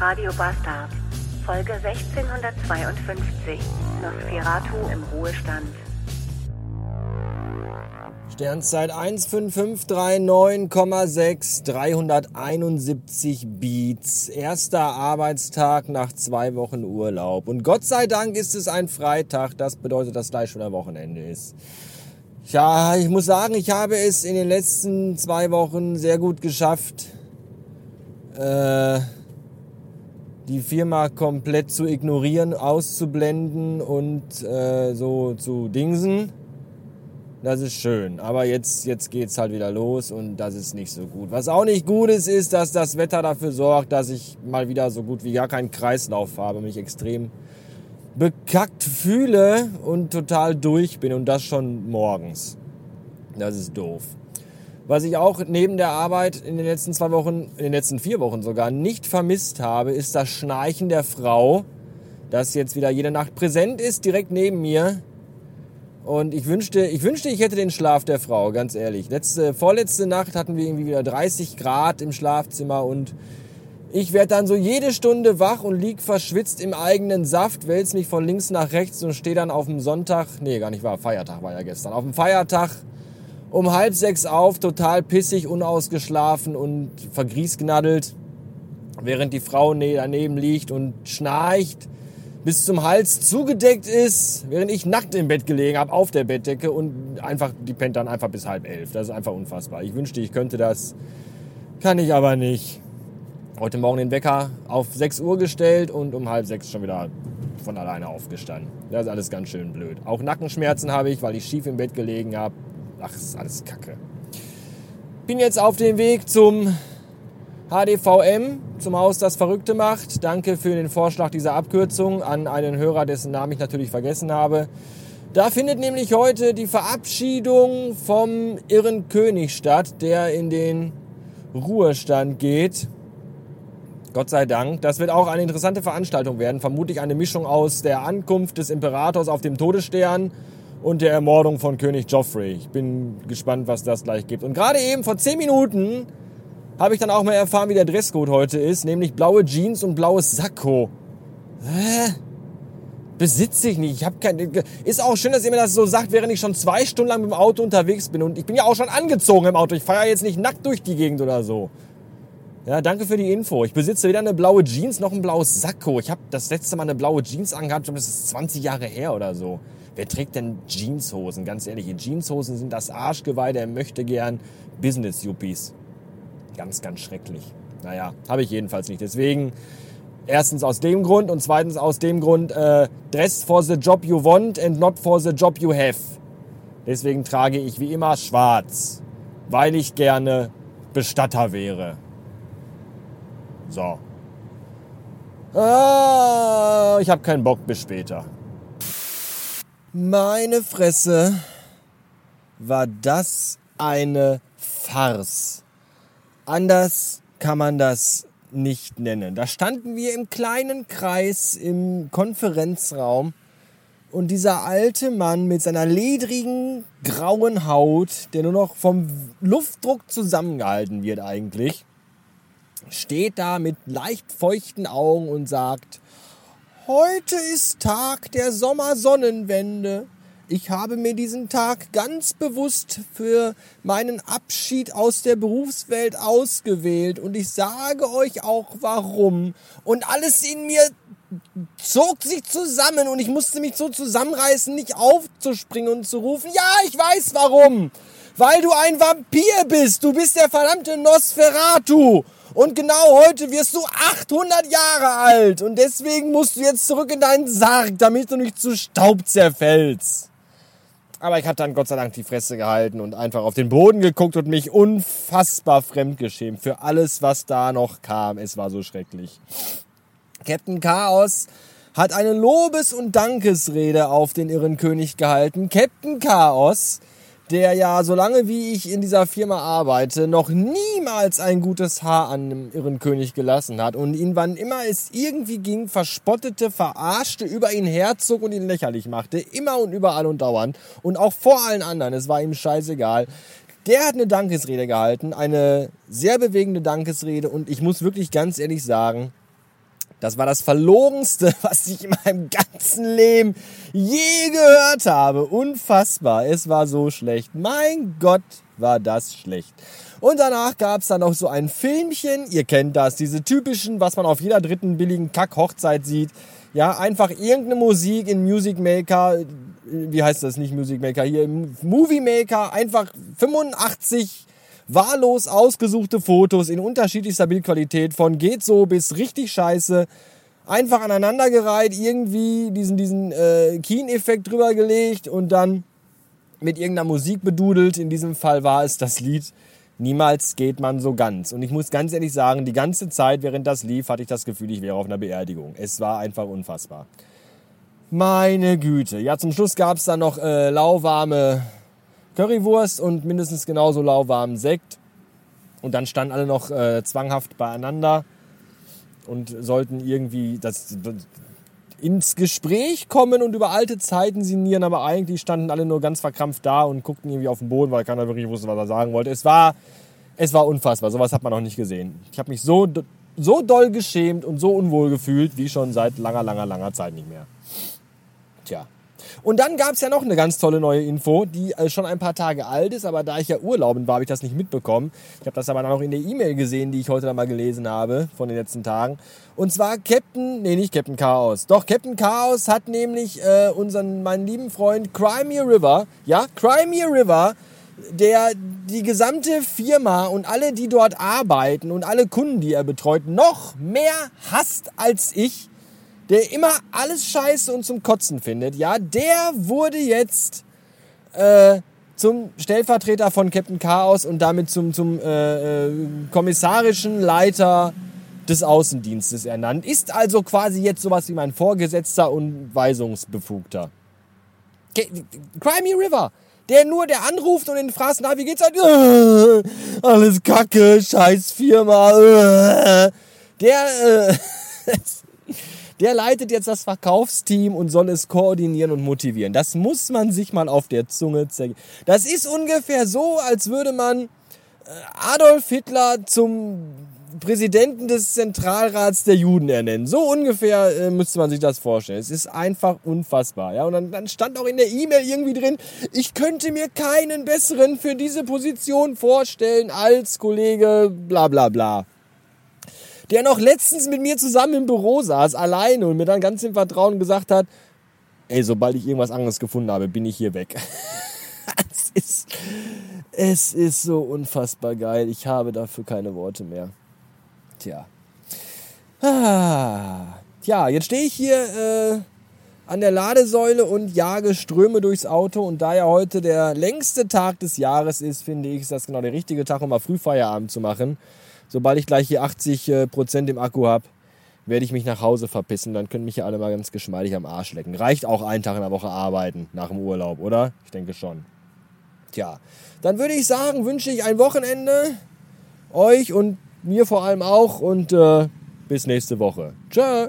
Radio Bastard. Folge 1652. Nosferatu im Ruhestand. Sternzeit 15539,6, 371 Beats. Erster Arbeitstag nach zwei Wochen Urlaub. Und Gott sei Dank ist es ein Freitag. Das bedeutet, dass gleich schon ein Wochenende ist. Ja, ich muss sagen, ich habe es in den letzten zwei Wochen sehr gut geschafft, äh, die Firma komplett zu ignorieren, auszublenden und äh, so zu dingsen. Das ist schön. Aber jetzt, jetzt geht's halt wieder los und das ist nicht so gut. Was auch nicht gut ist, ist, dass das Wetter dafür sorgt, dass ich mal wieder so gut wie gar keinen Kreislauf habe, mich extrem bekackt fühle und total durch bin und das schon morgens. Das ist doof. Was ich auch neben der Arbeit in den letzten zwei Wochen, in den letzten vier Wochen sogar nicht vermisst habe, ist das Schnarchen der Frau, das jetzt wieder jede Nacht präsent ist, direkt neben mir. Und ich wünschte, ich wünschte, ich hätte den Schlaf der Frau, ganz ehrlich. Letzte, vorletzte Nacht hatten wir irgendwie wieder 30 Grad im Schlafzimmer und ich werde dann so jede Stunde wach und lieg verschwitzt im eigenen Saft, wälz mich von links nach rechts und stehe dann auf dem Sonntag, nee, gar nicht wahr, Feiertag war ja gestern, auf dem Feiertag um halb sechs auf, total pissig, unausgeschlafen und vergriesgnaddelt, während die Frau daneben liegt und schnarcht, bis zum Hals zugedeckt ist, während ich nackt im Bett gelegen habe, auf der Bettdecke und einfach, die pennt dann einfach bis halb elf. Das ist einfach unfassbar. Ich wünschte, ich könnte das, kann ich aber nicht. Heute Morgen den Wecker auf 6 Uhr gestellt und um halb sechs schon wieder von alleine aufgestanden. Das ist alles ganz schön blöd. Auch Nackenschmerzen habe ich, weil ich schief im Bett gelegen habe. Ach, ist alles Kacke. Bin jetzt auf dem Weg zum HDVM, zum Haus, das Verrückte macht. Danke für den Vorschlag dieser Abkürzung an einen Hörer, dessen Namen ich natürlich vergessen habe. Da findet nämlich heute die Verabschiedung vom Irren König statt, der in den Ruhestand geht. Gott sei Dank. Das wird auch eine interessante Veranstaltung werden. Vermutlich eine Mischung aus der Ankunft des Imperators auf dem Todesstern und der Ermordung von König Joffrey. Ich bin gespannt, was das gleich gibt. Und gerade eben vor 10 Minuten habe ich dann auch mal erfahren, wie der Dresscode heute ist, nämlich blaue Jeans und blaues Sakko. Hä? Besitze ich nicht. Ich habe kein. Ist auch schön, dass ihr mir das so sagt, während ich schon zwei Stunden lang mit dem Auto unterwegs bin. Und ich bin ja auch schon angezogen im Auto. Ich fahre jetzt nicht nackt durch die Gegend oder so. Ja, danke für die Info. Ich besitze weder eine blaue Jeans noch ein blaues Sakko. Ich habe das letzte Mal eine blaue Jeans angehabt, das ist 20 Jahre her oder so. Wer trägt denn Jeanshosen? Ganz ehrlich, Jeanshosen sind das Arschgeweih der möchte gern Business-Yuppies. Ganz, ganz schrecklich. Naja, habe ich jedenfalls nicht. Deswegen, erstens aus dem Grund und zweitens aus dem Grund, äh, dress for the job you want and not for the job you have. Deswegen trage ich wie immer schwarz, weil ich gerne Bestatter wäre. So. Ah, ich habe keinen Bock, bis später. Meine Fresse, war das eine Farce. Anders kann man das nicht nennen. Da standen wir im kleinen Kreis im Konferenzraum und dieser alte Mann mit seiner ledrigen grauen Haut, der nur noch vom Luftdruck zusammengehalten wird eigentlich, steht da mit leicht feuchten Augen und sagt, Heute ist Tag der Sommersonnenwende. Ich habe mir diesen Tag ganz bewusst für meinen Abschied aus der Berufswelt ausgewählt und ich sage euch auch warum. Und alles in mir zog sich zusammen und ich musste mich so zusammenreißen, nicht aufzuspringen und zu rufen, ja, ich weiß warum. Weil du ein Vampir bist. Du bist der verdammte Nosferatu. Und genau heute wirst du 800 Jahre alt. Und deswegen musst du jetzt zurück in deinen Sarg, damit du nicht zu Staub zerfällst. Aber ich habe dann Gott sei Dank die Fresse gehalten und einfach auf den Boden geguckt und mich unfassbar fremdgeschämt für alles, was da noch kam. Es war so schrecklich. Captain Chaos hat eine Lobes- und Dankesrede auf den irren König gehalten. Captain Chaos der ja, solange wie ich in dieser Firma arbeite, noch niemals ein gutes Haar an einem irren König gelassen hat. Und ihn, wann immer es irgendwie ging, verspottete, verarschte, über ihn herzog und ihn lächerlich machte, immer und überall und dauernd. Und auch vor allen anderen, es war ihm scheißegal. Der hat eine Dankesrede gehalten, eine sehr bewegende Dankesrede. Und ich muss wirklich ganz ehrlich sagen, Das war das Verlogenste, was ich in meinem ganzen Leben je gehört habe. Unfassbar. Es war so schlecht. Mein Gott, war das schlecht. Und danach gab es dann noch so ein Filmchen. Ihr kennt das, diese typischen, was man auf jeder dritten billigen Kack-Hochzeit sieht. Ja, einfach irgendeine Musik in Music Maker. Wie heißt das nicht Music Maker? Hier Movie Maker. Einfach 85 wahllos ausgesuchte Fotos in unterschiedlichster Bildqualität von geht so bis richtig scheiße. Einfach aneinandergereiht, irgendwie diesen, diesen äh, Keen-Effekt drüber gelegt und dann mit irgendeiner Musik bedudelt. In diesem Fall war es das Lied Niemals geht man so ganz. Und ich muss ganz ehrlich sagen, die ganze Zeit, während das lief, hatte ich das Gefühl, ich wäre auf einer Beerdigung. Es war einfach unfassbar. Meine Güte. Ja, zum Schluss gab es dann noch äh, lauwarme Currywurst und mindestens genauso lauwarmen Sekt. Und dann standen alle noch äh, zwanghaft beieinander und sollten irgendwie das, ins Gespräch kommen und über alte Zeiten sinnieren, aber eigentlich standen alle nur ganz verkrampft da und guckten irgendwie auf den Boden, weil keiner wirklich wusste, was er sagen wollte. Es war, es war unfassbar, sowas hat man noch nicht gesehen. Ich habe mich so, so doll geschämt und so unwohl gefühlt, wie schon seit langer, langer, langer Zeit nicht mehr. Tja. Und dann gab es ja noch eine ganz tolle neue Info, die äh, schon ein paar Tage alt ist, aber da ich ja urlauben war, habe ich das nicht mitbekommen. Ich habe das aber dann auch in der E-Mail gesehen, die ich heute dann mal gelesen habe von den letzten Tagen. Und zwar Captain, nee, nicht Captain Chaos. Doch, Captain Chaos hat nämlich äh, unseren, meinen lieben Freund Crimea River, ja, Crimea River, der die gesamte Firma und alle, die dort arbeiten und alle Kunden, die er betreut, noch mehr hasst als ich, der immer alles scheiße und zum Kotzen findet, ja, der wurde jetzt äh, zum Stellvertreter von Captain Chaos und damit zum, zum äh, äh, kommissarischen Leiter des Außendienstes ernannt. Ist also quasi jetzt sowas wie mein Vorgesetzter und Weisungsbefugter. Crimey River, der nur, der anruft und den fragt, na, wie geht's halt? Alles kacke, scheiß Firma. Äh. Der, äh, der leitet jetzt das Verkaufsteam und soll es koordinieren und motivieren. Das muss man sich mal auf der Zunge zergehen. Das ist ungefähr so, als würde man äh, Adolf Hitler zum Präsidenten des Zentralrats der Juden ernennen. So ungefähr äh, müsste man sich das vorstellen. Es ist einfach unfassbar. Ja? Und dann, dann stand auch in der E-Mail irgendwie drin, ich könnte mir keinen besseren für diese Position vorstellen als Kollege bla bla bla der noch letztens mit mir zusammen im Büro saß, alleine und mir dann ganz im Vertrauen gesagt hat, ey, sobald ich irgendwas anderes gefunden habe, bin ich hier weg. es, ist, es ist so unfassbar geil. Ich habe dafür keine Worte mehr. Tja. Ah. Tja, jetzt stehe ich hier äh, an der Ladesäule und jage Ströme durchs Auto. Und da ja heute der längste Tag des Jahres ist, finde ich, ist das genau der richtige Tag, um mal Frühfeierabend zu machen sobald ich gleich hier 80 äh, Prozent im Akku habe, werde ich mich nach Hause verpissen. Dann können mich ja alle mal ganz geschmeidig am Arsch lecken. Reicht auch ein Tag in der Woche arbeiten nach dem Urlaub, oder? Ich denke schon. Tja, dann würde ich sagen, wünsche ich ein Wochenende euch und mir vor allem auch und äh, bis nächste Woche. Tschö!